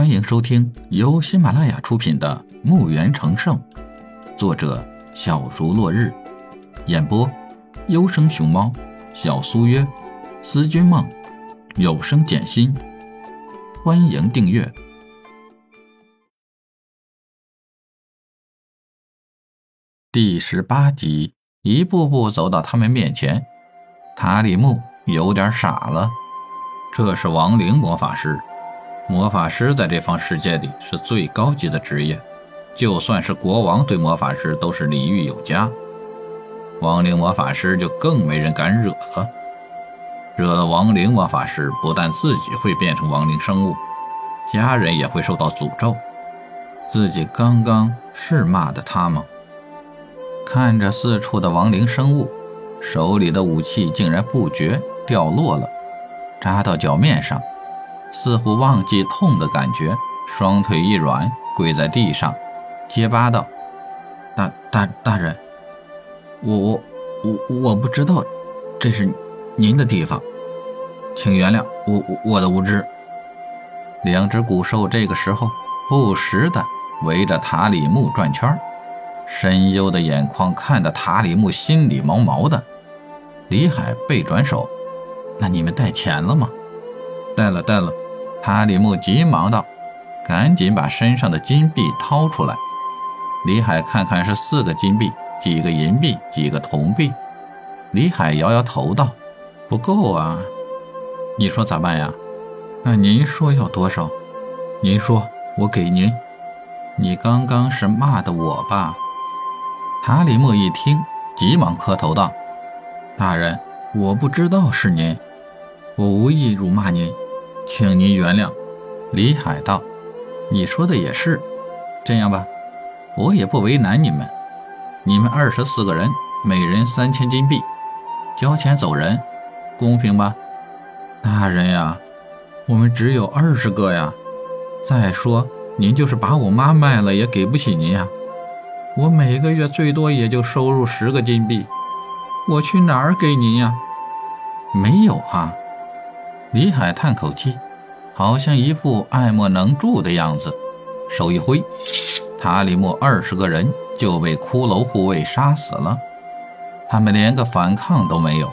欢迎收听由喜马拉雅出品的《墓园成圣》，作者小竹落日，演播优生熊猫、小苏约、思君梦、有声简心。欢迎订阅第十八集。一步步走到他们面前，塔里木有点傻了。这是亡灵魔法师，魔法师在这方世界里是最高级的职业，就算是国王对魔法师都是礼遇有加。亡灵魔法师就更没人敢惹了，惹了亡灵魔法师，不但自己会变成亡灵生物，家人也会受到诅咒。自己刚刚是骂的他吗？看着四处的亡灵生物，手里的武器竟然不觉掉落了。扎到脚面上，似乎忘记痛的感觉，双腿一软，跪在地上，结巴道：“大大大人，我我我我不知道这是您的地方，请原谅我我的无知。”两只古兽这个时候不时的围着塔里木转圈深幽的眼眶看得塔里木心里毛毛的。李海背转手。那你们带钱了吗？带了，带了。塔里木急忙道：“赶紧把身上的金币掏出来。”李海看看是四个金币，几个银币，几个铜币。李海摇摇头道：“不够啊，你说咋办呀？那您说要多少？您说，我给您。你刚刚是骂的我吧？”塔里木一听，急忙磕头道：“大人，我不知道是您。”我无意辱骂您，请您原谅。李海道：“你说的也是，这样吧，我也不为难你们。你们二十四个人，每人三千金币，交钱走人，公平吧？”大人呀，我们只有二十个呀。再说，您就是把我妈卖了，也给不起您呀。我每个月最多也就收入十个金币，我去哪儿给您呀？没有啊。李海叹口气，好像一副爱莫能助的样子，手一挥，塔里木二十个人就被骷髅护卫杀死了。他们连个反抗都没有，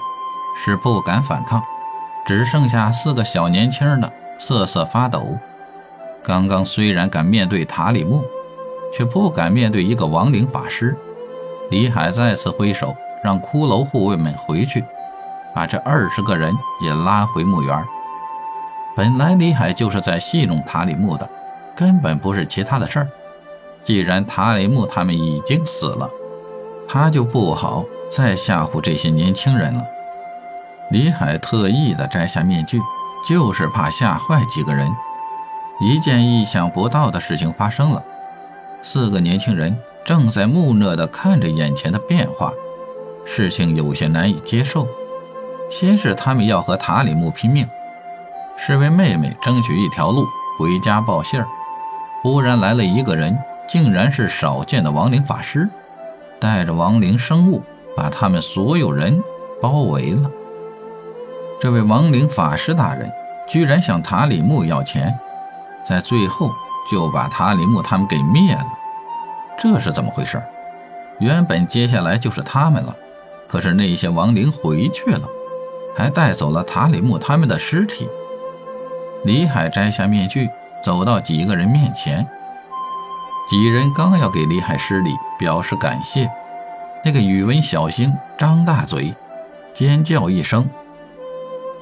是不敢反抗，只剩下四个小年轻的瑟瑟发抖。刚刚虽然敢面对塔里木，却不敢面对一个亡灵法师。李海再次挥手，让骷髅护卫们回去。把这二十个人也拉回墓园。本来李海就是在戏弄塔里木的，根本不是其他的事儿。既然塔里木他们已经死了，他就不好再吓唬这些年轻人了。李海特意的摘下面具，就是怕吓坏几个人。一件意想不到的事情发生了，四个年轻人正在木讷的看着眼前的变化，事情有些难以接受。先是他们要和塔里木拼命，是为妹妹争取一条路回家报信儿。忽然来了一个人，竟然是少见的亡灵法师，带着亡灵生物，把他们所有人包围了。这位亡灵法师大人居然向塔里木要钱，在最后就把塔里木他们给灭了。这是怎么回事？原本接下来就是他们了，可是那些亡灵回去了。还带走了塔里木他们的尸体。李海摘下面具，走到几个人面前。几人刚要给李海施礼，表示感谢，那个宇文小星张大嘴，尖叫一声。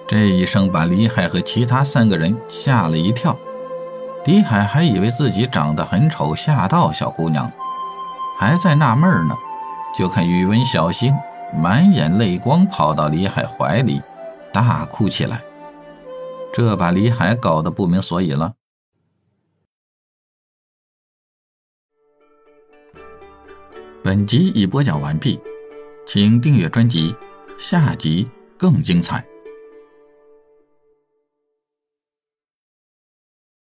这一声把李海和其他三个人吓了一跳。李海还以为自己长得很丑，吓到小姑娘，还在纳闷呢，就看宇文小星。满眼泪光，跑到李海怀里，大哭起来。这把李海搞得不明所以了。本集已播讲完毕，请订阅专辑，下集更精彩。